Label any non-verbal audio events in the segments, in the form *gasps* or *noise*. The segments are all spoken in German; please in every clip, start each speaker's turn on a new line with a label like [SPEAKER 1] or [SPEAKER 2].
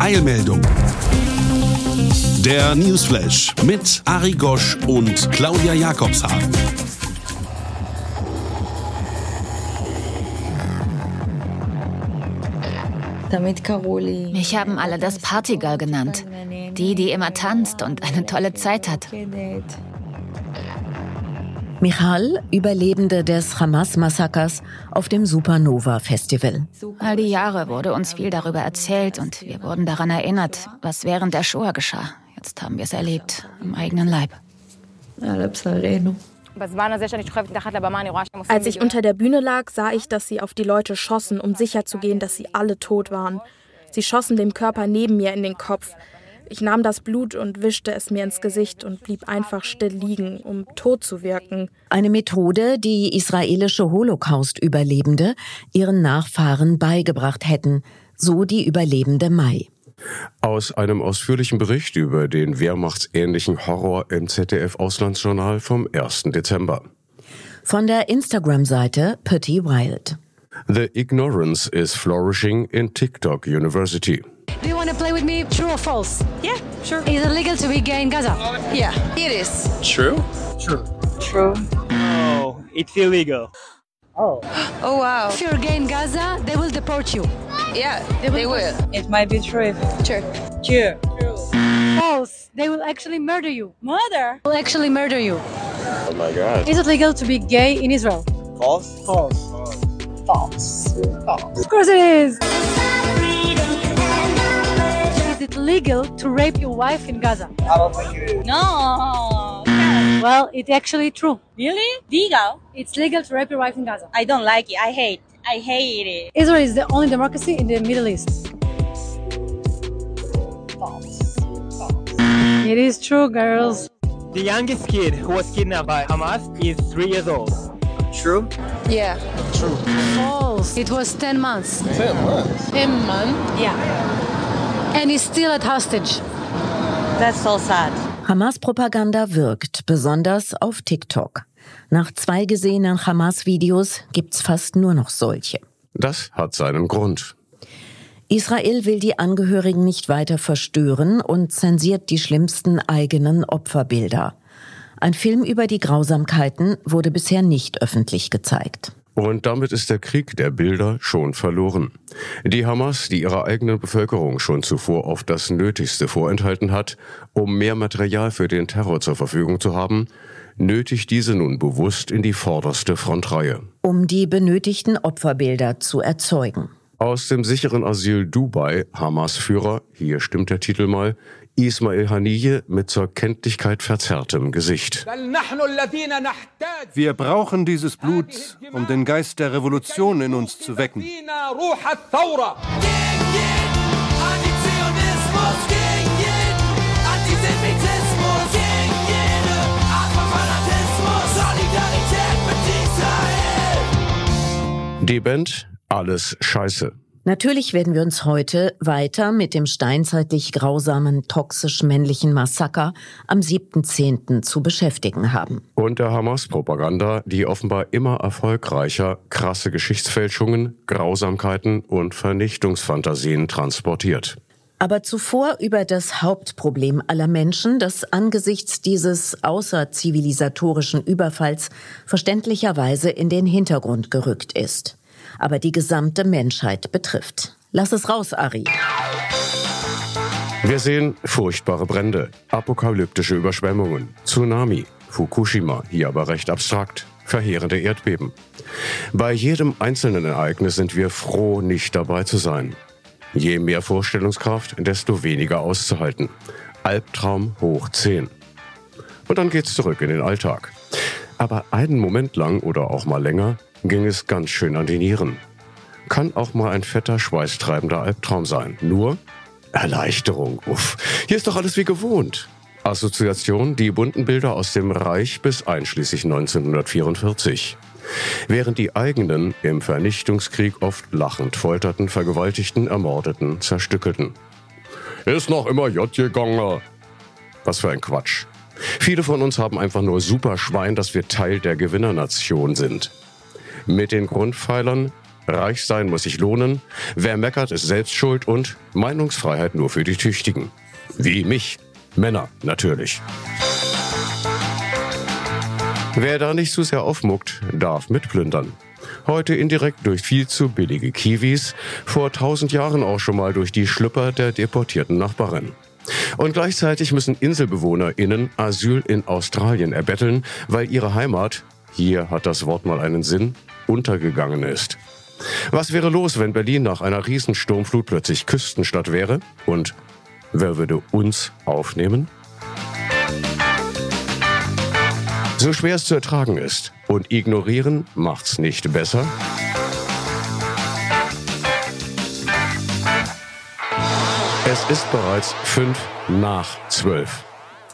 [SPEAKER 1] Eilmeldung. Der Newsflash mit Ari Gosch und Claudia Jakobshagen.
[SPEAKER 2] Mich haben alle das Partygirl genannt. Die, die immer tanzt und eine tolle Zeit hat.
[SPEAKER 3] Michal, Überlebende des Hamas-Massakers auf dem Supernova-Festival.
[SPEAKER 2] All die Jahre wurde uns viel darüber erzählt und wir wurden daran erinnert, was während der Shoah geschah. Jetzt haben wir es erlebt, im eigenen Leib.
[SPEAKER 4] Als ich unter der Bühne lag, sah ich, dass sie auf die Leute schossen, um sicherzugehen, dass sie alle tot waren. Sie schossen dem Körper neben mir in den Kopf. Ich nahm das Blut und wischte es mir ins Gesicht und blieb einfach still liegen, um tot zu wirken.
[SPEAKER 3] Eine Methode, die israelische Holocaust-Überlebende ihren Nachfahren beigebracht hätten, so die Überlebende Mai.
[SPEAKER 5] Aus einem ausführlichen Bericht über den wehrmachtsähnlichen Horror im ZDF-Auslandsjournal vom 1. Dezember.
[SPEAKER 3] Von der Instagram-Seite Pretty Wild.
[SPEAKER 5] The ignorance is flourishing in TikTok University.
[SPEAKER 6] Do you want to play with me? True or false?
[SPEAKER 7] Yeah, sure.
[SPEAKER 6] Is it legal to be gay in Gaza?
[SPEAKER 7] Yeah, it is.
[SPEAKER 8] True?
[SPEAKER 7] True. True.
[SPEAKER 8] No, it's illegal.
[SPEAKER 7] Oh. *gasps* Oh wow.
[SPEAKER 6] If you're gay in Gaza, they will deport you.
[SPEAKER 7] Yeah, they will.
[SPEAKER 6] They
[SPEAKER 7] will. It might be true. True. True.
[SPEAKER 6] False. They will actually murder you.
[SPEAKER 7] Murder?
[SPEAKER 6] Will actually murder you.
[SPEAKER 8] Oh my god.
[SPEAKER 6] Is it legal to be gay in Israel?
[SPEAKER 8] False?
[SPEAKER 7] False. False. False.
[SPEAKER 6] Of course it is. Is it legal to rape your wife in Gaza?
[SPEAKER 7] I don't think it is. No.
[SPEAKER 6] Well, it's actually true.
[SPEAKER 7] Really? Legal?
[SPEAKER 6] It's legal to rape your wife in Gaza.
[SPEAKER 7] I don't like it. I hate. I hate it.
[SPEAKER 6] Israel is the only democracy in the Middle East.
[SPEAKER 7] False. False.
[SPEAKER 6] It is true, girls.
[SPEAKER 8] The youngest kid who was kidnapped by Hamas is three years old.
[SPEAKER 7] True? Yeah.
[SPEAKER 8] True.
[SPEAKER 6] False. It was 10 months.
[SPEAKER 8] Ten months.
[SPEAKER 7] 10 months?
[SPEAKER 6] Yeah. And he's still at hostage.
[SPEAKER 7] That's so sad.
[SPEAKER 3] Hamas-Propaganda wirkt, besonders auf TikTok. Nach zwei gesehenen Hamas-Videos gibt's fast nur noch solche.
[SPEAKER 5] Das hat seinen Grund.
[SPEAKER 3] Israel will die Angehörigen nicht weiter verstören und zensiert die schlimmsten eigenen Opferbilder. Ein Film über die Grausamkeiten wurde bisher nicht öffentlich gezeigt.
[SPEAKER 5] Und damit ist der Krieg der Bilder schon verloren. Die Hamas, die ihrer eigenen Bevölkerung schon zuvor oft das Nötigste vorenthalten hat, um mehr Material für den Terror zur Verfügung zu haben, nötigt diese nun bewusst in die vorderste Frontreihe.
[SPEAKER 3] Um die benötigten Opferbilder zu erzeugen.
[SPEAKER 5] Aus dem sicheren Asyl Dubai, Hamas-Führer, hier stimmt der Titel mal, Ismail Haniyeh mit zur Kenntlichkeit verzerrtem Gesicht.
[SPEAKER 9] Wir brauchen dieses Blut, um den Geist der Revolution in uns zu wecken.
[SPEAKER 5] Die Band Alles Scheiße.
[SPEAKER 3] Natürlich werden wir uns heute weiter mit dem steinzeitlich grausamen, toxisch männlichen Massaker am 7.10. zu beschäftigen haben.
[SPEAKER 5] Und der Hamas-Propaganda, die offenbar immer erfolgreicher krasse Geschichtsfälschungen, Grausamkeiten und Vernichtungsfantasien transportiert.
[SPEAKER 3] Aber zuvor über das Hauptproblem aller Menschen, das angesichts dieses außerzivilisatorischen Überfalls verständlicherweise in den Hintergrund gerückt ist aber die gesamte Menschheit betrifft. Lass es raus, Ari.
[SPEAKER 5] Wir sehen furchtbare Brände, apokalyptische Überschwemmungen, Tsunami, Fukushima, hier aber recht abstrakt, verheerende Erdbeben. Bei jedem einzelnen Ereignis sind wir froh, nicht dabei zu sein. Je mehr Vorstellungskraft, desto weniger auszuhalten. Albtraum hoch 10. Und dann geht's zurück in den Alltag. Aber einen Moment lang oder auch mal länger ging es ganz schön an die Nieren. Kann auch mal ein fetter, schweißtreibender Albtraum sein. Nur Erleichterung, uff. Hier ist doch alles wie gewohnt. Assoziation, die bunten Bilder aus dem Reich bis einschließlich 1944. Während die eigenen im Vernichtungskrieg oft lachend folterten, vergewaltigten, ermordeten, zerstückelten. Ist noch immer J gegangen. Was für ein Quatsch. Viele von uns haben einfach nur super Schwein, dass wir Teil der Gewinnernation sind. Mit den Grundpfeilern Reich sein muss sich lohnen, wer meckert, ist selbst schuld und Meinungsfreiheit nur für die Tüchtigen. Wie mich. Männer natürlich. Wer da nicht zu sehr aufmuckt, darf mitplündern. Heute indirekt durch viel zu billige Kiwis, vor tausend Jahren auch schon mal durch die Schlüpper der deportierten Nachbarin. Und gleichzeitig müssen InselbewohnerInnen Asyl in Australien erbetteln, weil ihre Heimat, hier hat das Wort mal einen Sinn, untergegangen ist. Was wäre los, wenn Berlin nach einer Riesensturmflut plötzlich Küstenstadt wäre? Und wer würde uns aufnehmen? So schwer es zu ertragen ist und ignorieren macht's nicht besser. Es ist bereits fünf nach zwölf.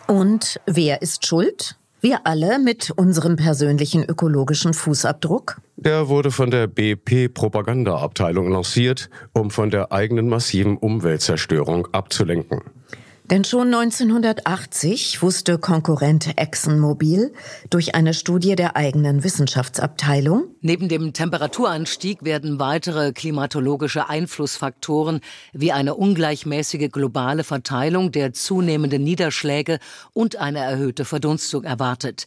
[SPEAKER 3] Und wer ist schuld? Wir alle mit unserem persönlichen ökologischen Fußabdruck?
[SPEAKER 5] Der wurde von der BP Propagandaabteilung lanciert, um von der eigenen massiven Umweltzerstörung abzulenken.
[SPEAKER 3] Denn schon 1980 wusste Konkurrent ExxonMobil durch eine Studie der eigenen Wissenschaftsabteilung,
[SPEAKER 10] neben dem Temperaturanstieg werden weitere klimatologische Einflussfaktoren wie eine ungleichmäßige globale Verteilung der zunehmenden Niederschläge und eine erhöhte Verdunstung erwartet.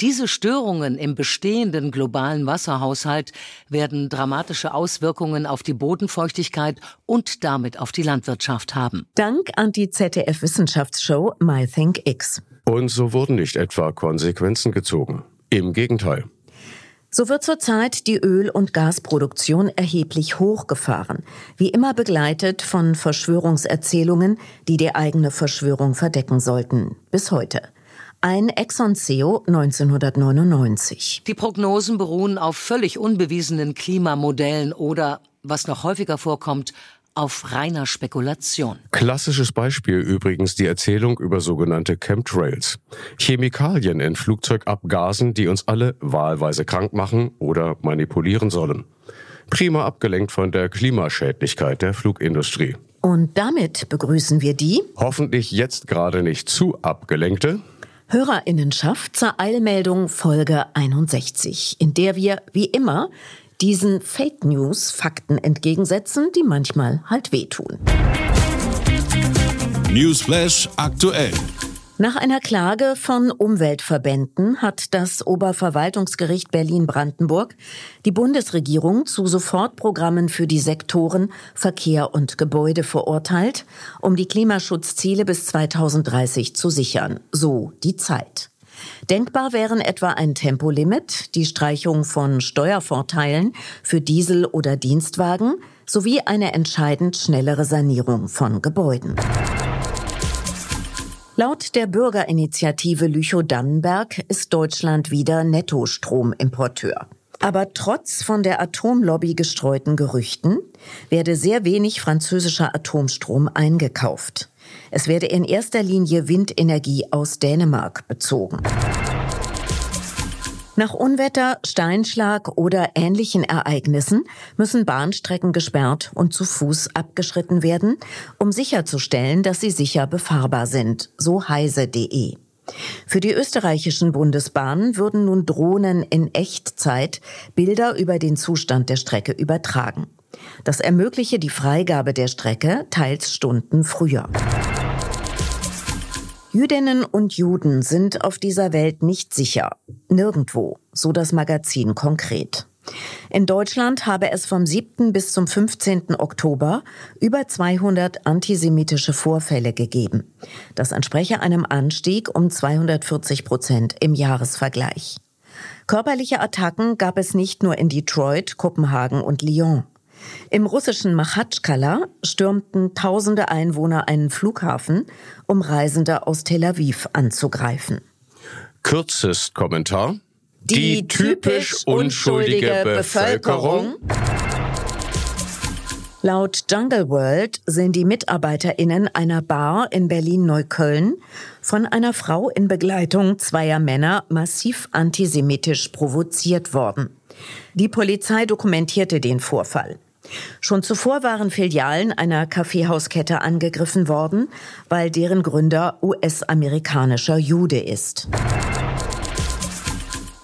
[SPEAKER 10] Diese Störungen im bestehenden globalen Wasserhaushalt werden dramatische Auswirkungen auf die Bodenfeuchtigkeit und damit auf die Landwirtschaft haben.
[SPEAKER 3] Dank an die ZDF-Wissenschaftsshow MyThinkX.
[SPEAKER 5] Und so wurden nicht etwa Konsequenzen gezogen. Im Gegenteil.
[SPEAKER 3] So wird zurzeit die Öl- und Gasproduktion erheblich hochgefahren, wie immer begleitet von Verschwörungserzählungen, die die eigene Verschwörung verdecken sollten. Bis heute. Ein Exxon CEO 1999.
[SPEAKER 10] Die Prognosen beruhen auf völlig unbewiesenen Klimamodellen oder, was noch häufiger vorkommt, auf reiner Spekulation.
[SPEAKER 5] Klassisches Beispiel übrigens die Erzählung über sogenannte Chemtrails. Chemikalien in Flugzeugabgasen, die uns alle wahlweise krank machen oder manipulieren sollen. Prima abgelenkt von der Klimaschädlichkeit der Flugindustrie.
[SPEAKER 3] Und damit begrüßen wir die
[SPEAKER 5] hoffentlich jetzt gerade nicht zu abgelenkte
[SPEAKER 3] Hörerinnenschaft zur Eilmeldung Folge 61, in der wir, wie immer, diesen Fake News Fakten entgegensetzen, die manchmal halt wehtun.
[SPEAKER 1] Newsflash aktuell.
[SPEAKER 3] Nach einer Klage von Umweltverbänden hat das Oberverwaltungsgericht Berlin-Brandenburg die Bundesregierung zu Sofortprogrammen für die Sektoren Verkehr und Gebäude verurteilt, um die Klimaschutzziele bis 2030 zu sichern. So die Zeit. Denkbar wären etwa ein Tempolimit, die Streichung von Steuervorteilen für Diesel- oder Dienstwagen sowie eine entscheidend schnellere Sanierung von Gebäuden. Laut der Bürgerinitiative Lüchow-Dannenberg ist Deutschland wieder Nettostromimporteur. Aber trotz von der Atomlobby gestreuten Gerüchten werde sehr wenig französischer Atomstrom eingekauft. Es werde in erster Linie Windenergie aus Dänemark bezogen. Nach Unwetter, Steinschlag oder ähnlichen Ereignissen müssen Bahnstrecken gesperrt und zu Fuß abgeschritten werden, um sicherzustellen, dass sie sicher befahrbar sind, so heise.de. Für die österreichischen Bundesbahnen würden nun Drohnen in Echtzeit Bilder über den Zustand der Strecke übertragen. Das ermögliche die Freigabe der Strecke teils Stunden früher. Jüdinnen und Juden sind auf dieser Welt nicht sicher. Nirgendwo, so das Magazin konkret. In Deutschland habe es vom 7. bis zum 15. Oktober über 200 antisemitische Vorfälle gegeben. Das entspreche einem Anstieg um 240 Prozent im Jahresvergleich. Körperliche Attacken gab es nicht nur in Detroit, Kopenhagen und Lyon. Im russischen Machatschkala stürmten tausende Einwohner einen Flughafen, um Reisende aus Tel Aviv anzugreifen.
[SPEAKER 5] Kürzest Kommentar.
[SPEAKER 3] Die typisch unschuldige Bevölkerung. Laut Jungle World sind die MitarbeiterInnen einer Bar in Berlin-Neukölln von einer Frau in Begleitung zweier Männer massiv antisemitisch provoziert worden. Die Polizei dokumentierte den Vorfall. Schon zuvor waren Filialen einer Kaffeehauskette angegriffen worden, weil deren Gründer US-amerikanischer Jude ist.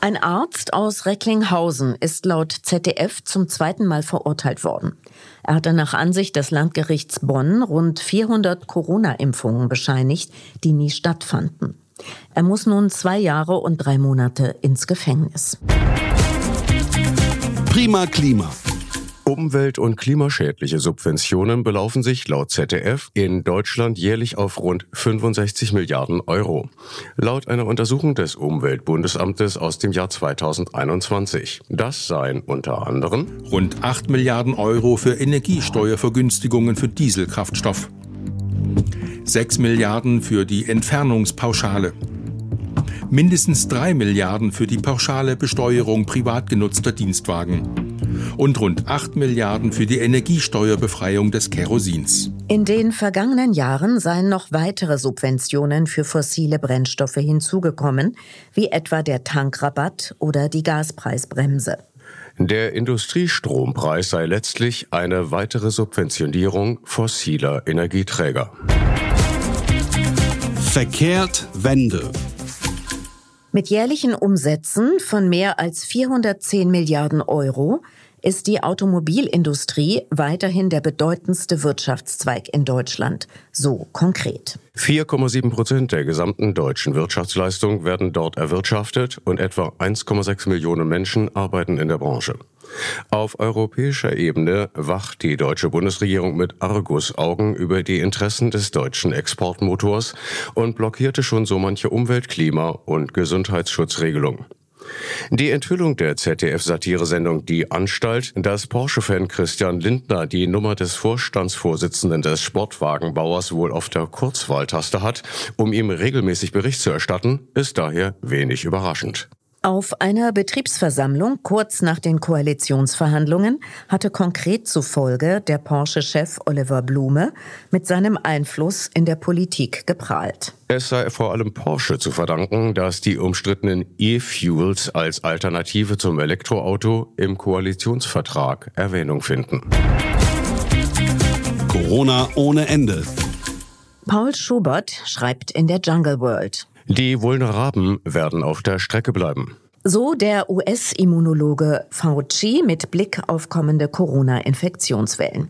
[SPEAKER 3] Ein Arzt aus Recklinghausen ist laut ZDF zum zweiten Mal verurteilt worden. Er hatte nach Ansicht des Landgerichts Bonn rund 400 Corona-Impfungen bescheinigt, die nie stattfanden. Er muss nun zwei Jahre und drei Monate ins Gefängnis.
[SPEAKER 1] Prima Klima.
[SPEAKER 5] Umwelt- und klimaschädliche Subventionen belaufen sich laut ZDF in Deutschland jährlich auf rund 65 Milliarden Euro. Laut einer Untersuchung des Umweltbundesamtes aus dem Jahr 2021. Das seien unter anderem
[SPEAKER 11] rund 8 Milliarden Euro für Energiesteuervergünstigungen für Dieselkraftstoff, 6 Milliarden für die Entfernungspauschale, mindestens 3 Milliarden für die pauschale Besteuerung privat genutzter Dienstwagen und rund 8 Milliarden für die Energiesteuerbefreiung des Kerosins.
[SPEAKER 3] In den vergangenen Jahren seien noch weitere Subventionen für fossile Brennstoffe hinzugekommen, wie etwa der Tankrabatt oder die Gaspreisbremse.
[SPEAKER 5] Der Industriestrompreis sei letztlich eine weitere Subventionierung fossiler Energieträger.
[SPEAKER 1] Verkehrt Wende.
[SPEAKER 3] Mit jährlichen Umsätzen von mehr als 410 Milliarden Euro ist die Automobilindustrie weiterhin der bedeutendste Wirtschaftszweig in Deutschland. So konkret.
[SPEAKER 5] 4,7 Prozent der gesamten deutschen Wirtschaftsleistung werden dort erwirtschaftet und etwa 1,6 Millionen Menschen arbeiten in der Branche. Auf europäischer Ebene wacht die deutsche Bundesregierung mit Argusaugen über die Interessen des deutschen Exportmotors und blockierte schon so manche Umwelt-, Klima- und Gesundheitsschutzregelung. Die Enthüllung der ZDF-Satiresendung Die Anstalt, dass Porsche-Fan Christian Lindner die Nummer des Vorstandsvorsitzenden des Sportwagenbauers wohl auf der Kurzwahltaste hat, um ihm regelmäßig Bericht zu erstatten, ist daher wenig überraschend.
[SPEAKER 3] Auf einer Betriebsversammlung kurz nach den Koalitionsverhandlungen hatte konkret zufolge der Porsche-Chef Oliver Blume mit seinem Einfluss in der Politik geprahlt.
[SPEAKER 5] Es sei vor allem Porsche zu verdanken, dass die umstrittenen E-Fuels als Alternative zum Elektroauto im Koalitionsvertrag Erwähnung finden.
[SPEAKER 1] Corona ohne Ende.
[SPEAKER 3] Paul Schubert schreibt in der Jungle World.
[SPEAKER 5] Die Vulnerablen werden auf der Strecke bleiben.
[SPEAKER 3] So der US-Immunologe Fauci mit Blick auf kommende Corona-Infektionswellen.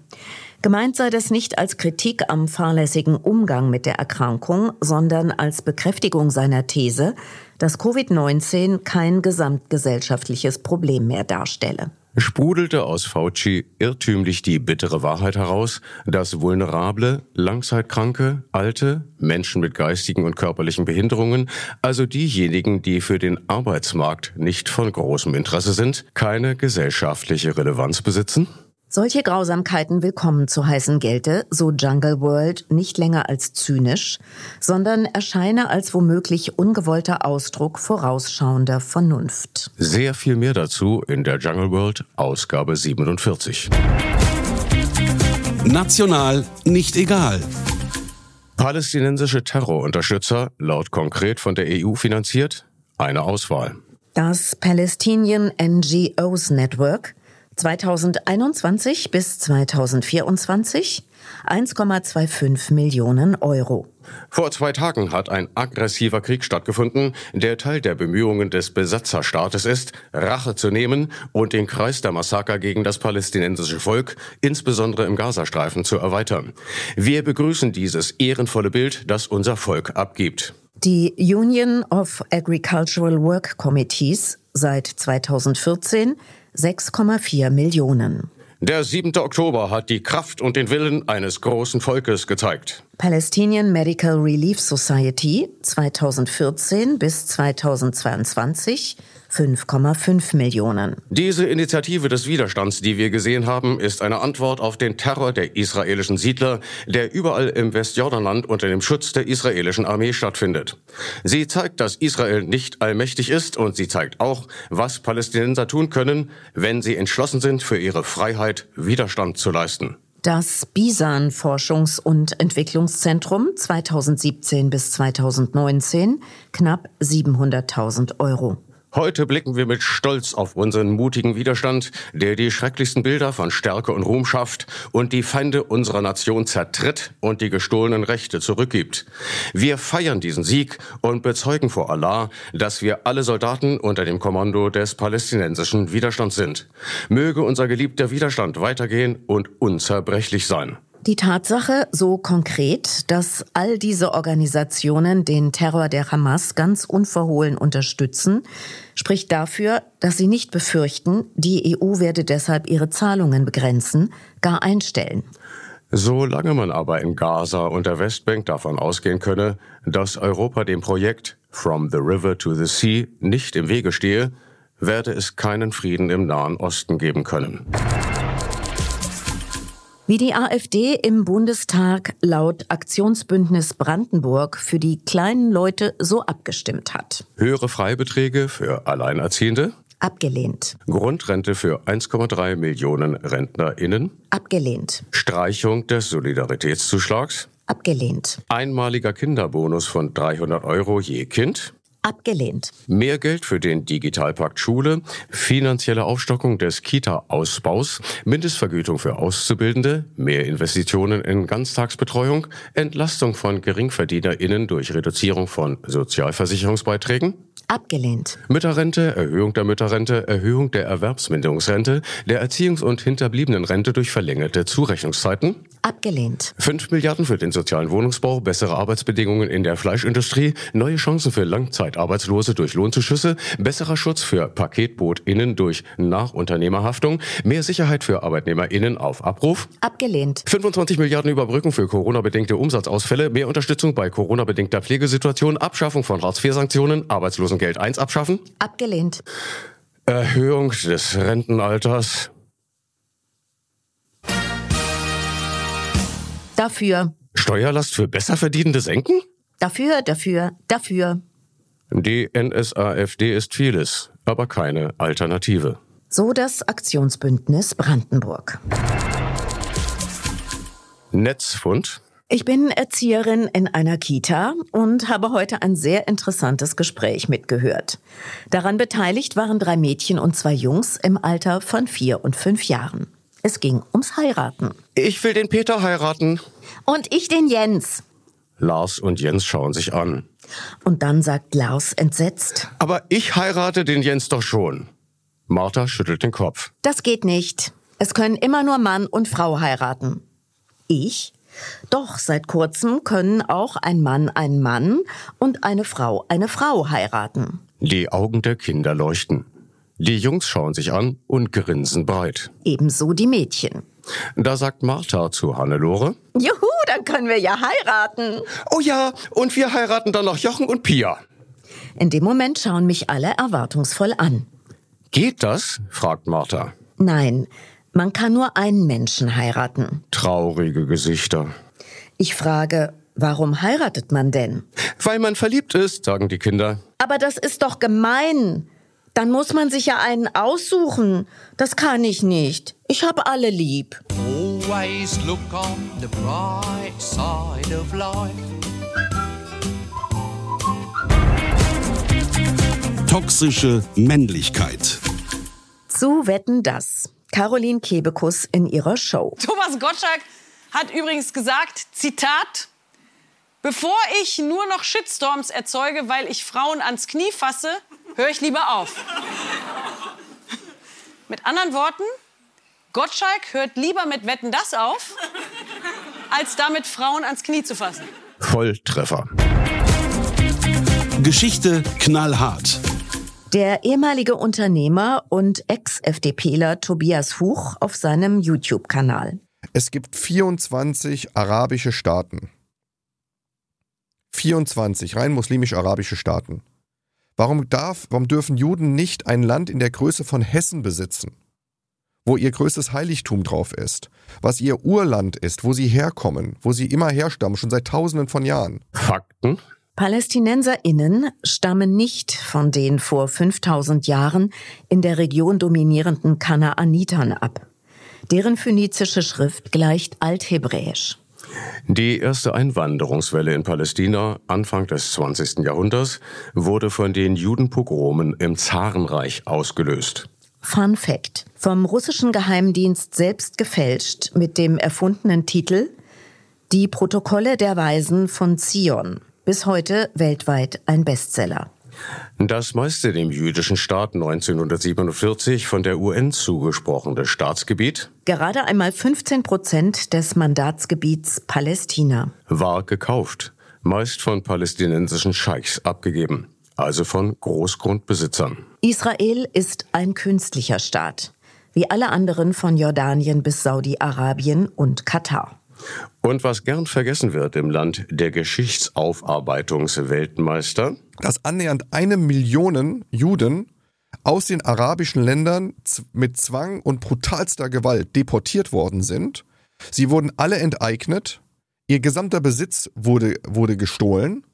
[SPEAKER 3] Gemeint sei das nicht als Kritik am fahrlässigen Umgang mit der Erkrankung, sondern als Bekräftigung seiner These, dass Covid-19 kein gesamtgesellschaftliches Problem mehr darstelle
[SPEAKER 5] sprudelte aus Fauci irrtümlich die bittere Wahrheit heraus, dass vulnerable, Langzeitkranke, Alte, Menschen mit geistigen und körperlichen Behinderungen, also diejenigen, die für den Arbeitsmarkt nicht von großem Interesse sind, keine gesellschaftliche Relevanz besitzen?
[SPEAKER 3] Solche Grausamkeiten willkommen zu heißen gelte, so Jungle World, nicht länger als zynisch, sondern erscheine als womöglich ungewollter Ausdruck vorausschauender Vernunft.
[SPEAKER 5] Sehr viel mehr dazu in der Jungle World Ausgabe 47.
[SPEAKER 1] National nicht egal.
[SPEAKER 5] Palästinensische Terrorunterstützer, laut konkret von der EU finanziert, eine Auswahl.
[SPEAKER 3] Das Palestinian NGOs Network 2021 bis 2024 1,25 Millionen Euro.
[SPEAKER 5] Vor zwei Tagen hat ein aggressiver Krieg stattgefunden, der Teil der Bemühungen des Besatzerstaates ist, Rache zu nehmen und den Kreis der Massaker gegen das palästinensische Volk, insbesondere im Gazastreifen, zu erweitern. Wir begrüßen dieses ehrenvolle Bild, das unser Volk abgibt.
[SPEAKER 3] Die Union of Agricultural Work Committees seit 2014 6,4 Millionen.
[SPEAKER 5] Der 7. Oktober hat die Kraft und den Willen eines großen Volkes gezeigt.
[SPEAKER 3] Palestinian Medical Relief Society 2014 bis 2022 5,5 Millionen.
[SPEAKER 5] Diese Initiative des Widerstands, die wir gesehen haben, ist eine Antwort auf den Terror der israelischen Siedler, der überall im Westjordanland unter dem Schutz der israelischen Armee stattfindet. Sie zeigt, dass Israel nicht allmächtig ist und sie zeigt auch, was Palästinenser tun können, wenn sie entschlossen sind, für ihre Freiheit Widerstand zu leisten.
[SPEAKER 3] Das Bisan Forschungs- und Entwicklungszentrum 2017 bis 2019 knapp 700.000 Euro.
[SPEAKER 5] Heute blicken wir mit Stolz auf unseren mutigen Widerstand, der die schrecklichsten Bilder von Stärke und Ruhm schafft und die Feinde unserer Nation zertritt und die gestohlenen Rechte zurückgibt. Wir feiern diesen Sieg und bezeugen vor Allah, dass wir alle Soldaten unter dem Kommando des palästinensischen Widerstands sind. Möge unser geliebter Widerstand weitergehen und unzerbrechlich sein.
[SPEAKER 3] Die Tatsache so konkret, dass all diese Organisationen den Terror der Hamas ganz unverhohlen unterstützen, spricht dafür, dass sie nicht befürchten, die EU werde deshalb ihre Zahlungen begrenzen, gar einstellen.
[SPEAKER 5] Solange man aber in Gaza und der Westbank davon ausgehen könne, dass Europa dem Projekt From the River to the Sea nicht im Wege stehe, werde es keinen Frieden im Nahen Osten geben können.
[SPEAKER 3] Wie die AfD im Bundestag laut Aktionsbündnis Brandenburg für die kleinen Leute so abgestimmt hat.
[SPEAKER 5] Höhere Freibeträge für Alleinerziehende.
[SPEAKER 3] Abgelehnt.
[SPEAKER 5] Grundrente für 1,3 Millionen RentnerInnen.
[SPEAKER 3] Abgelehnt.
[SPEAKER 5] Streichung des Solidaritätszuschlags.
[SPEAKER 3] Abgelehnt.
[SPEAKER 5] Einmaliger Kinderbonus von 300 Euro je Kind.
[SPEAKER 3] Abgelehnt.
[SPEAKER 5] Mehr Geld für den Digitalpakt Schule, finanzielle Aufstockung des Kita-Ausbaus, Mindestvergütung für Auszubildende, mehr Investitionen in Ganztagsbetreuung, Entlastung von GeringverdienerInnen durch Reduzierung von Sozialversicherungsbeiträgen.
[SPEAKER 3] Abgelehnt.
[SPEAKER 5] Mütterrente, Erhöhung der Mütterrente, Erhöhung der Erwerbsminderungsrente, der Erziehungs- und Hinterbliebenenrente durch verlängerte Zurechnungszeiten.
[SPEAKER 3] Abgelehnt.
[SPEAKER 5] 5 Milliarden für den sozialen Wohnungsbau, bessere Arbeitsbedingungen in der Fleischindustrie, neue Chancen für Langzeitarbeitslose durch Lohnzuschüsse, besserer Schutz für PaketbootInnen durch Nachunternehmerhaftung, mehr Sicherheit für ArbeitnehmerInnen auf Abruf.
[SPEAKER 3] Abgelehnt.
[SPEAKER 5] 25 Milliarden Überbrückung für Corona-bedingte Umsatzausfälle, mehr Unterstützung bei Corona-bedingter Pflegesituation, Abschaffung von Hartz-IV-Sanktionen, Arbeitslosengeld 1 abschaffen.
[SPEAKER 3] Abgelehnt.
[SPEAKER 5] Erhöhung des Rentenalters.
[SPEAKER 3] Dafür.
[SPEAKER 5] Steuerlast für Besserverdienende senken?
[SPEAKER 3] Dafür, dafür, dafür.
[SPEAKER 5] Die NSAFD ist vieles, aber keine Alternative.
[SPEAKER 3] So das Aktionsbündnis Brandenburg.
[SPEAKER 5] Netzfund.
[SPEAKER 3] Ich bin Erzieherin in einer Kita und habe heute ein sehr interessantes Gespräch mitgehört. Daran beteiligt waren drei Mädchen und zwei Jungs im Alter von vier und fünf Jahren. Es ging ums Heiraten.
[SPEAKER 5] Ich will den Peter heiraten.
[SPEAKER 3] Und ich den Jens.
[SPEAKER 5] Lars und Jens schauen sich an.
[SPEAKER 3] Und dann sagt Lars entsetzt.
[SPEAKER 5] Aber ich heirate den Jens doch schon. Martha schüttelt den Kopf.
[SPEAKER 3] Das geht nicht. Es können immer nur Mann und Frau heiraten. Ich? Doch seit kurzem können auch ein Mann einen Mann und eine Frau eine Frau heiraten.
[SPEAKER 5] Die Augen der Kinder leuchten. Die Jungs schauen sich an und grinsen breit.
[SPEAKER 3] Ebenso die Mädchen.
[SPEAKER 5] Da sagt Martha zu Hannelore.
[SPEAKER 3] Juhu, dann können wir ja heiraten.
[SPEAKER 5] Oh ja, und wir heiraten dann noch Jochen und Pia.
[SPEAKER 3] In dem Moment schauen mich alle erwartungsvoll an.
[SPEAKER 5] Geht das? fragt Martha.
[SPEAKER 3] Nein, man kann nur einen Menschen heiraten.
[SPEAKER 5] Traurige Gesichter.
[SPEAKER 3] Ich frage, warum heiratet man denn?
[SPEAKER 5] Weil man verliebt ist, sagen die Kinder.
[SPEAKER 3] Aber das ist doch gemein. Dann muss man sich ja einen aussuchen. Das kann ich nicht. Ich habe alle lieb.
[SPEAKER 12] Always look on the bright side of life.
[SPEAKER 1] Toxische Männlichkeit.
[SPEAKER 3] Zu wetten das. Caroline Kebekus in ihrer Show.
[SPEAKER 13] Thomas Gottschalk hat übrigens gesagt, Zitat, bevor ich nur noch Shitstorms erzeuge, weil ich Frauen ans Knie fasse, höre ich lieber auf. mit anderen Worten, Gottschalk hört lieber mit Wetten das auf, als damit Frauen ans Knie zu fassen.
[SPEAKER 5] Volltreffer.
[SPEAKER 1] Geschichte knallhart.
[SPEAKER 3] Der ehemalige Unternehmer und Ex-FDPler Tobias Huch auf seinem YouTube-Kanal.
[SPEAKER 14] Es gibt 24 arabische Staaten. 24 rein muslimisch-arabische Staaten. Warum darf, warum dürfen Juden nicht ein Land in der Größe von Hessen besitzen? Wo ihr größtes Heiligtum drauf ist, was ihr Urland ist, wo sie herkommen, wo sie immer herstammen, schon seit tausenden von Jahren.
[SPEAKER 5] Fakten?
[SPEAKER 3] PalästinenserInnen stammen nicht von den vor 5000 Jahren in der Region dominierenden Kanaanitern ab. Deren phönizische Schrift gleicht Althebräisch.
[SPEAKER 5] Die erste Einwanderungswelle in Palästina Anfang des 20. Jahrhunderts wurde von den Judenpogromen im Zarenreich ausgelöst.
[SPEAKER 3] Fun Fact: Vom russischen Geheimdienst selbst gefälscht mit dem erfundenen Titel Die Protokolle der Weisen von Zion. Bis heute weltweit ein Bestseller.
[SPEAKER 5] Das meiste dem jüdischen Staat 1947 von der UN zugesprochene Staatsgebiet
[SPEAKER 3] Gerade einmal 15 Prozent des Mandatsgebiets Palästina
[SPEAKER 5] war gekauft, meist von palästinensischen Scheichs abgegeben, also von Großgrundbesitzern.
[SPEAKER 3] Israel ist ein künstlicher Staat, wie alle anderen von Jordanien bis Saudi-Arabien und Katar.
[SPEAKER 5] Und was gern vergessen wird im Land der Geschichtsaufarbeitungsweltmeister,
[SPEAKER 14] dass annähernd eine Million Juden aus den arabischen Ländern mit Zwang und brutalster Gewalt deportiert worden sind. Sie wurden alle enteignet, ihr gesamter Besitz wurde, wurde gestohlen,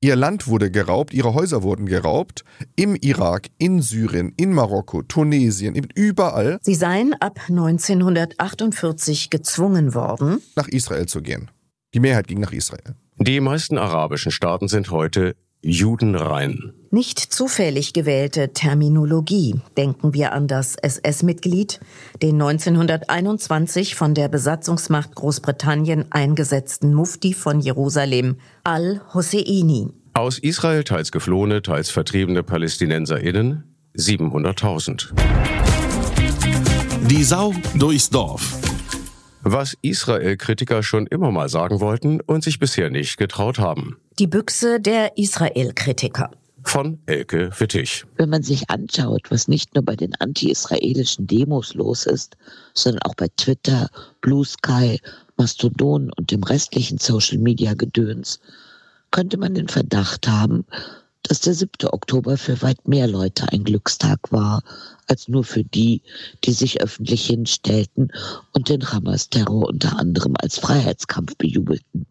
[SPEAKER 14] ihr Land wurde geraubt, ihre Häuser wurden geraubt, im Irak, in Syrien, in Marokko, Tunesien, überall.
[SPEAKER 3] Sie seien ab 1948 gezwungen worden,
[SPEAKER 14] nach Israel zu gehen. Die Mehrheit ging nach Israel.
[SPEAKER 5] Die meisten arabischen Staaten sind heute judenrein.
[SPEAKER 3] Nicht zufällig gewählte Terminologie. Denken wir an das SS-Mitglied, den 1921 von der Besatzungsmacht Großbritannien eingesetzten Mufti von Jerusalem, al-Hosseini.
[SPEAKER 5] Aus Israel teils geflohene, teils vertriebene PalästinenserInnen 700.000.
[SPEAKER 1] Die Sau durchs Dorf.
[SPEAKER 5] Was Israel-Kritiker schon immer mal sagen wollten und sich bisher nicht getraut haben.
[SPEAKER 3] Die Büchse der Israel-Kritiker.
[SPEAKER 5] Von Elke Wittich.
[SPEAKER 15] Wenn man sich anschaut, was nicht nur bei den anti-israelischen Demos los ist, sondern auch bei Twitter, Blue Sky, Mastodon und dem restlichen Social-Media-Gedöns, könnte man den Verdacht haben, dass der 7. Oktober für weit mehr Leute ein Glückstag war, als nur für die, die sich öffentlich hinstellten und den Hamas-Terror unter anderem als Freiheitskampf bejubelten.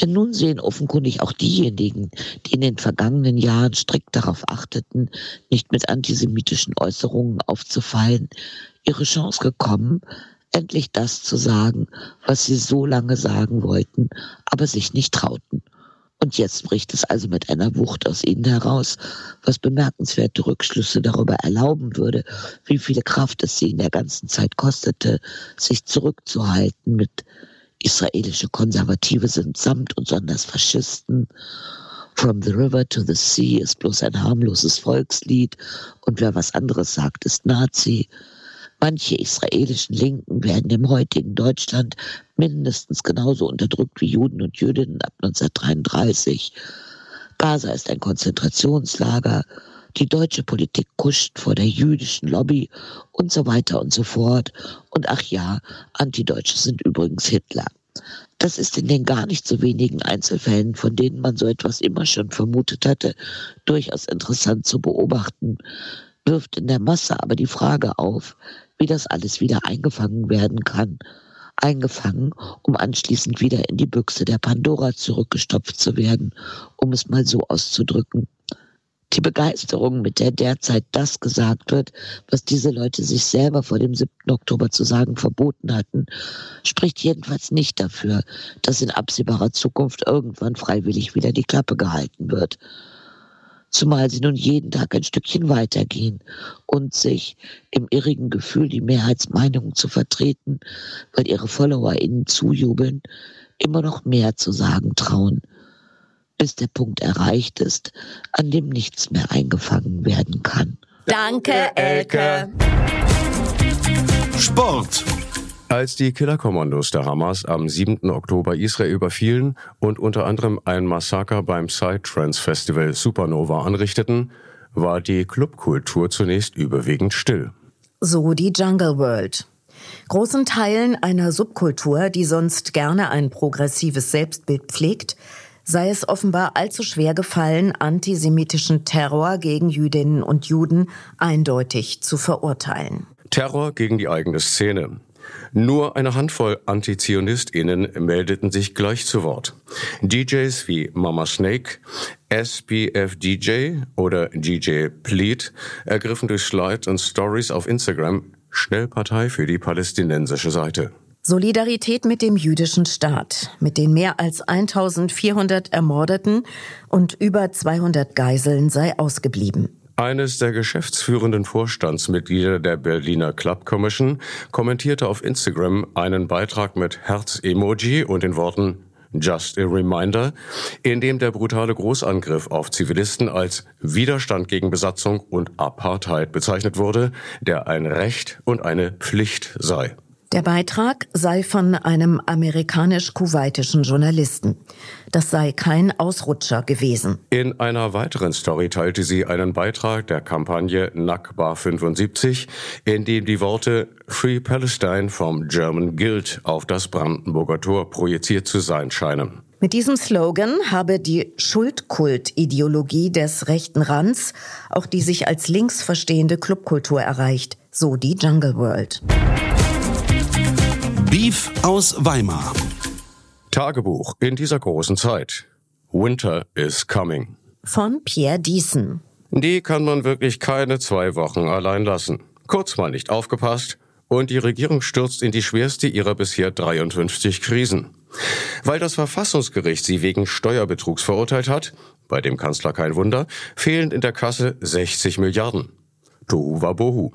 [SPEAKER 15] Denn nun sehen offenkundig auch diejenigen, die in den vergangenen Jahren strikt darauf achteten, nicht mit antisemitischen Äußerungen aufzufallen, ihre Chance gekommen, endlich das zu sagen, was sie so lange sagen wollten, aber sich nicht trauten. Und jetzt bricht es also mit einer Wucht aus ihnen heraus, was bemerkenswerte Rückschlüsse darüber erlauben würde, wie viel Kraft es sie in der ganzen Zeit kostete, sich zurückzuhalten mit israelische Konservative sind samt und sonders Faschisten. From the River to the Sea ist bloß ein harmloses Volkslied und wer was anderes sagt, ist Nazi. Manche israelischen Linken werden im heutigen Deutschland mindestens genauso unterdrückt wie Juden und Jüdinnen ab 1933. Gaza ist ein Konzentrationslager. Die deutsche Politik kuscht vor der jüdischen Lobby und so weiter und so fort. Und ach ja, Antideutsche sind übrigens Hitler. Das ist in den gar nicht so wenigen Einzelfällen, von denen man so etwas immer schon vermutet hatte, durchaus interessant zu beobachten, wirft in der Masse aber die Frage auf, wie das alles wieder eingefangen werden kann. Eingefangen, um anschließend wieder in die Büchse der Pandora zurückgestopft zu werden, um es mal so auszudrücken. Die Begeisterung, mit der derzeit das gesagt wird, was diese Leute sich selber vor dem 7. Oktober zu sagen verboten hatten, spricht jedenfalls nicht dafür, dass in absehbarer Zukunft irgendwann freiwillig wieder die Klappe gehalten wird zumal sie nun jeden Tag ein Stückchen weitergehen und sich im irrigen Gefühl, die Mehrheitsmeinung zu vertreten, weil ihre Follower ihnen zujubeln, immer noch mehr zu sagen trauen, bis der Punkt erreicht ist, an dem nichts mehr eingefangen werden kann.
[SPEAKER 3] Danke, Elke.
[SPEAKER 1] Sport.
[SPEAKER 5] Als die Killerkommandos der Hamas am 7. Oktober Israel überfielen und unter anderem ein Massaker beim Psytrance Festival Supernova anrichteten, war die Clubkultur zunächst überwiegend still.
[SPEAKER 3] So die Jungle World. Großen Teilen einer Subkultur, die sonst gerne ein progressives Selbstbild pflegt, sei es offenbar allzu schwer gefallen, antisemitischen Terror gegen Jüdinnen und Juden eindeutig zu verurteilen.
[SPEAKER 5] Terror gegen die eigene Szene. Nur eine Handvoll AntizionistInnen meldeten sich gleich zu Wort. DJs wie Mama Snake, SPF DJ oder DJ Pleat ergriffen durch Slides und Stories auf Instagram schnell Partei für die palästinensische Seite.
[SPEAKER 3] Solidarität mit dem jüdischen Staat, mit den mehr als 1400 Ermordeten und über 200 Geiseln sei ausgeblieben.
[SPEAKER 5] Eines der geschäftsführenden Vorstandsmitglieder der Berliner Club Commission kommentierte auf Instagram einen Beitrag mit Herz-Emoji und den Worten Just a Reminder, in dem der brutale Großangriff auf Zivilisten als Widerstand gegen Besatzung und Apartheid bezeichnet wurde, der ein Recht und eine Pflicht sei.
[SPEAKER 3] Der Beitrag sei von einem amerikanisch-kuwaitischen Journalisten. Das sei kein Ausrutscher gewesen.
[SPEAKER 5] In einer weiteren Story teilte sie einen Beitrag der Kampagne Nakba 75, in dem die Worte Free Palestine from German Guild auf das Brandenburger Tor projiziert zu sein scheinen.
[SPEAKER 3] Mit diesem Slogan habe die Schuldkult-Ideologie des rechten Rands auch die sich als links verstehende Clubkultur erreicht, so die Jungle World.
[SPEAKER 1] Beef aus Weimar.
[SPEAKER 5] Tagebuch in dieser großen Zeit. Winter is coming.
[SPEAKER 3] Von Pierre Diesen.
[SPEAKER 5] Die kann man wirklich keine zwei Wochen allein lassen. Kurz mal nicht aufgepasst und die Regierung stürzt in die schwerste ihrer bisher 53 Krisen. Weil das Verfassungsgericht sie wegen Steuerbetrugs verurteilt hat, bei dem Kanzler kein Wunder, fehlen in der Kasse 60 Milliarden. Tohu wabohu.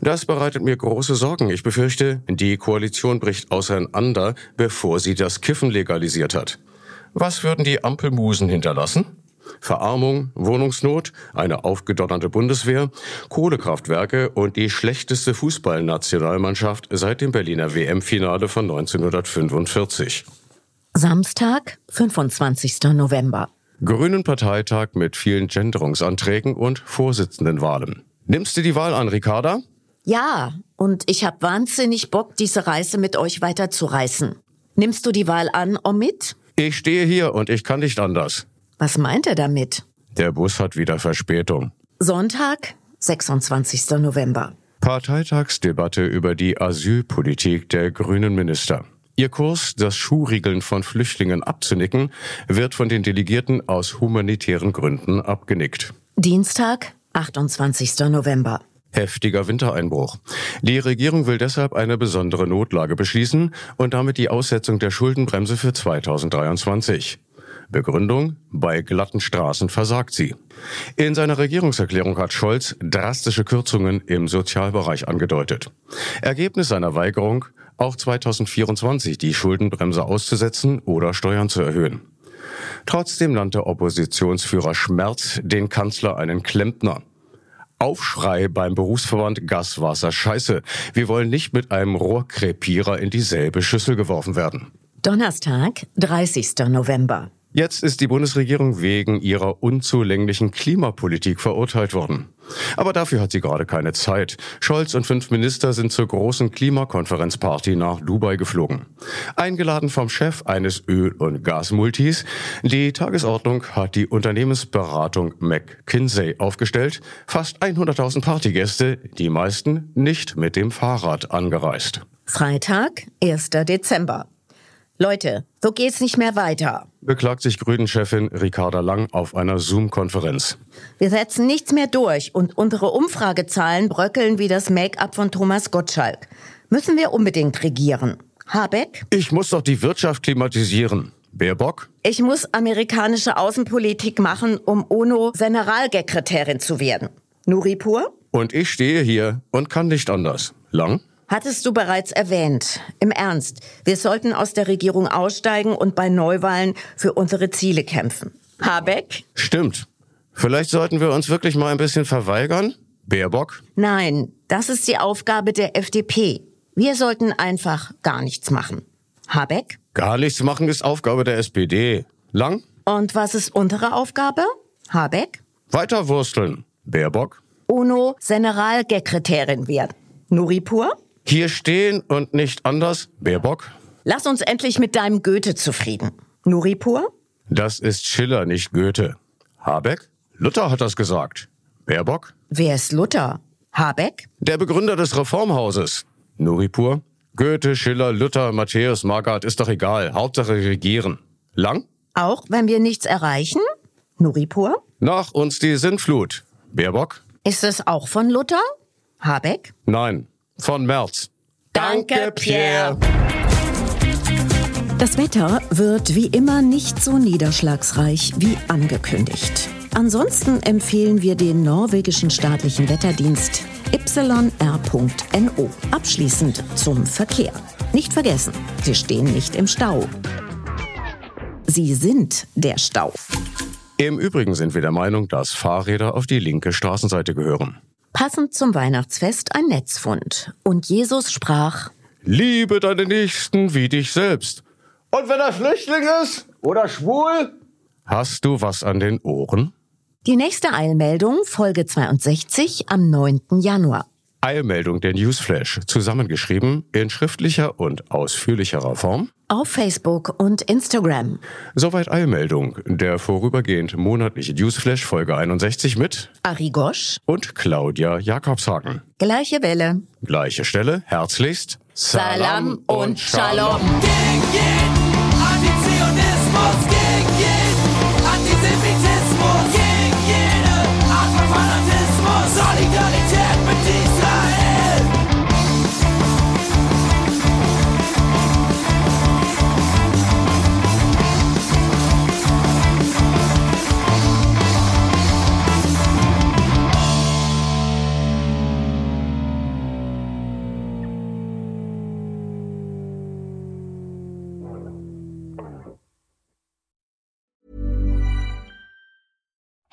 [SPEAKER 5] Das bereitet mir große Sorgen. Ich befürchte, die Koalition bricht auseinander, bevor sie das Kiffen legalisiert hat. Was würden die Ampelmusen hinterlassen? Verarmung, Wohnungsnot, eine aufgedonnerte Bundeswehr, Kohlekraftwerke und die schlechteste Fußballnationalmannschaft seit dem Berliner WM-Finale von 1945.
[SPEAKER 3] Samstag, 25. November.
[SPEAKER 5] Grünen Parteitag mit vielen Genderungsanträgen und Vorsitzendenwahlen. Nimmst du die Wahl an, Ricarda?
[SPEAKER 3] Ja, und ich habe wahnsinnig Bock, diese Reise mit euch weiterzureißen. Nimmst du die Wahl an, Omid?
[SPEAKER 5] Ich stehe hier und ich kann nicht anders.
[SPEAKER 3] Was meint er damit?
[SPEAKER 5] Der Bus hat wieder Verspätung.
[SPEAKER 3] Sonntag, 26. November.
[SPEAKER 5] Parteitagsdebatte über die Asylpolitik der grünen Minister. Ihr Kurs, das Schuhriegeln von Flüchtlingen abzunicken, wird von den Delegierten aus humanitären Gründen abgenickt.
[SPEAKER 3] Dienstag, 28. November.
[SPEAKER 5] Heftiger Wintereinbruch. Die Regierung will deshalb eine besondere Notlage beschließen und damit die Aussetzung der Schuldenbremse für 2023. Begründung, bei glatten Straßen versagt sie. In seiner Regierungserklärung hat Scholz drastische Kürzungen im Sozialbereich angedeutet. Ergebnis seiner Weigerung, auch 2024 die Schuldenbremse auszusetzen oder Steuern zu erhöhen. Trotzdem nannte Oppositionsführer Schmerz den Kanzler einen Klempner. Aufschrei beim Berufsverband Gas, Wasser, Scheiße. Wir wollen nicht mit einem Rohrkrepierer in dieselbe Schüssel geworfen werden.
[SPEAKER 3] Donnerstag, 30. November.
[SPEAKER 5] Jetzt ist die Bundesregierung wegen ihrer unzulänglichen Klimapolitik verurteilt worden. Aber dafür hat sie gerade keine Zeit. Scholz und fünf Minister sind zur großen Klimakonferenzparty nach Dubai geflogen. Eingeladen vom Chef eines Öl- und Gasmultis. Die Tagesordnung hat die Unternehmensberatung McKinsey aufgestellt. Fast 100.000 Partygäste, die meisten nicht mit dem Fahrrad angereist.
[SPEAKER 3] Freitag, 1. Dezember. Leute, so geht's nicht mehr weiter.
[SPEAKER 5] Beklagt sich Grünen-Chefin Ricarda Lang auf einer Zoom-Konferenz.
[SPEAKER 3] Wir setzen nichts mehr durch und unsere Umfragezahlen bröckeln wie das Make-up von Thomas Gottschalk. Müssen wir unbedingt regieren. Habeck?
[SPEAKER 5] Ich muss doch die Wirtschaft klimatisieren. Baerbock?
[SPEAKER 3] Ich muss amerikanische Außenpolitik machen, um UNO-Generalsekretärin zu werden. Nuripur?
[SPEAKER 5] Und ich stehe hier und kann nicht anders. Lang?
[SPEAKER 3] Hattest du bereits erwähnt. Im Ernst, wir sollten aus der Regierung aussteigen und bei Neuwahlen für unsere Ziele kämpfen. Habeck?
[SPEAKER 5] Stimmt. Vielleicht sollten wir uns wirklich mal ein bisschen verweigern? Baerbock?
[SPEAKER 3] Nein, das ist die Aufgabe der FDP. Wir sollten einfach gar nichts machen. Habeck?
[SPEAKER 5] Gar nichts machen ist Aufgabe der SPD. Lang?
[SPEAKER 3] Und was ist unsere Aufgabe? Habeck?
[SPEAKER 5] Weiter wursteln. Baerbock?
[SPEAKER 3] UNO-Generalsekretärin werden. Nuripur?
[SPEAKER 5] Hier stehen und nicht anders. Baerbock?
[SPEAKER 3] Lass uns endlich mit deinem Goethe zufrieden. Nuripur?
[SPEAKER 5] Das ist Schiller, nicht Goethe. Habeck? Luther hat das gesagt. Baerbock?
[SPEAKER 3] Wer ist Luther? Habeck?
[SPEAKER 5] Der Begründer des Reformhauses. Nuripur? Goethe, Schiller, Luther, Matthäus, Margaret, ist doch egal. Hauptsache regieren. Lang?
[SPEAKER 3] Auch wenn wir nichts erreichen? Nuripur?
[SPEAKER 5] Nach uns die Sintflut. Baerbock?
[SPEAKER 3] Ist es auch von Luther? Habeck?
[SPEAKER 5] Nein, von Merz.
[SPEAKER 3] Danke, Pierre. Das Wetter wird wie immer nicht so niederschlagsreich wie angekündigt. Ansonsten empfehlen wir den norwegischen staatlichen Wetterdienst yr.no. Abschließend zum Verkehr. Nicht vergessen, Sie stehen nicht im Stau. Sie sind der Stau.
[SPEAKER 5] Im Übrigen sind wir der Meinung, dass Fahrräder auf die linke Straßenseite gehören.
[SPEAKER 3] Passend zum Weihnachtsfest ein Netzfund. Und Jesus sprach,
[SPEAKER 5] Liebe deine Nächsten wie dich selbst. Und wenn er Flüchtling ist oder schwul, hast du was an den Ohren?
[SPEAKER 3] Die nächste Eilmeldung, Folge 62 am 9. Januar.
[SPEAKER 5] Eilmeldung der Newsflash, zusammengeschrieben in schriftlicher und ausführlicherer Form.
[SPEAKER 3] Auf Facebook und Instagram.
[SPEAKER 5] Soweit Eilmeldung, der vorübergehend monatliche Newsflash Folge 61 mit
[SPEAKER 3] Ari Gosch
[SPEAKER 5] und Claudia Jakobshagen.
[SPEAKER 3] Gleiche Welle.
[SPEAKER 5] Gleiche Stelle, herzlichst.
[SPEAKER 3] Salam und Shalom.
[SPEAKER 12] Gegen jeden Antizionismus, gegen Antisemitismus,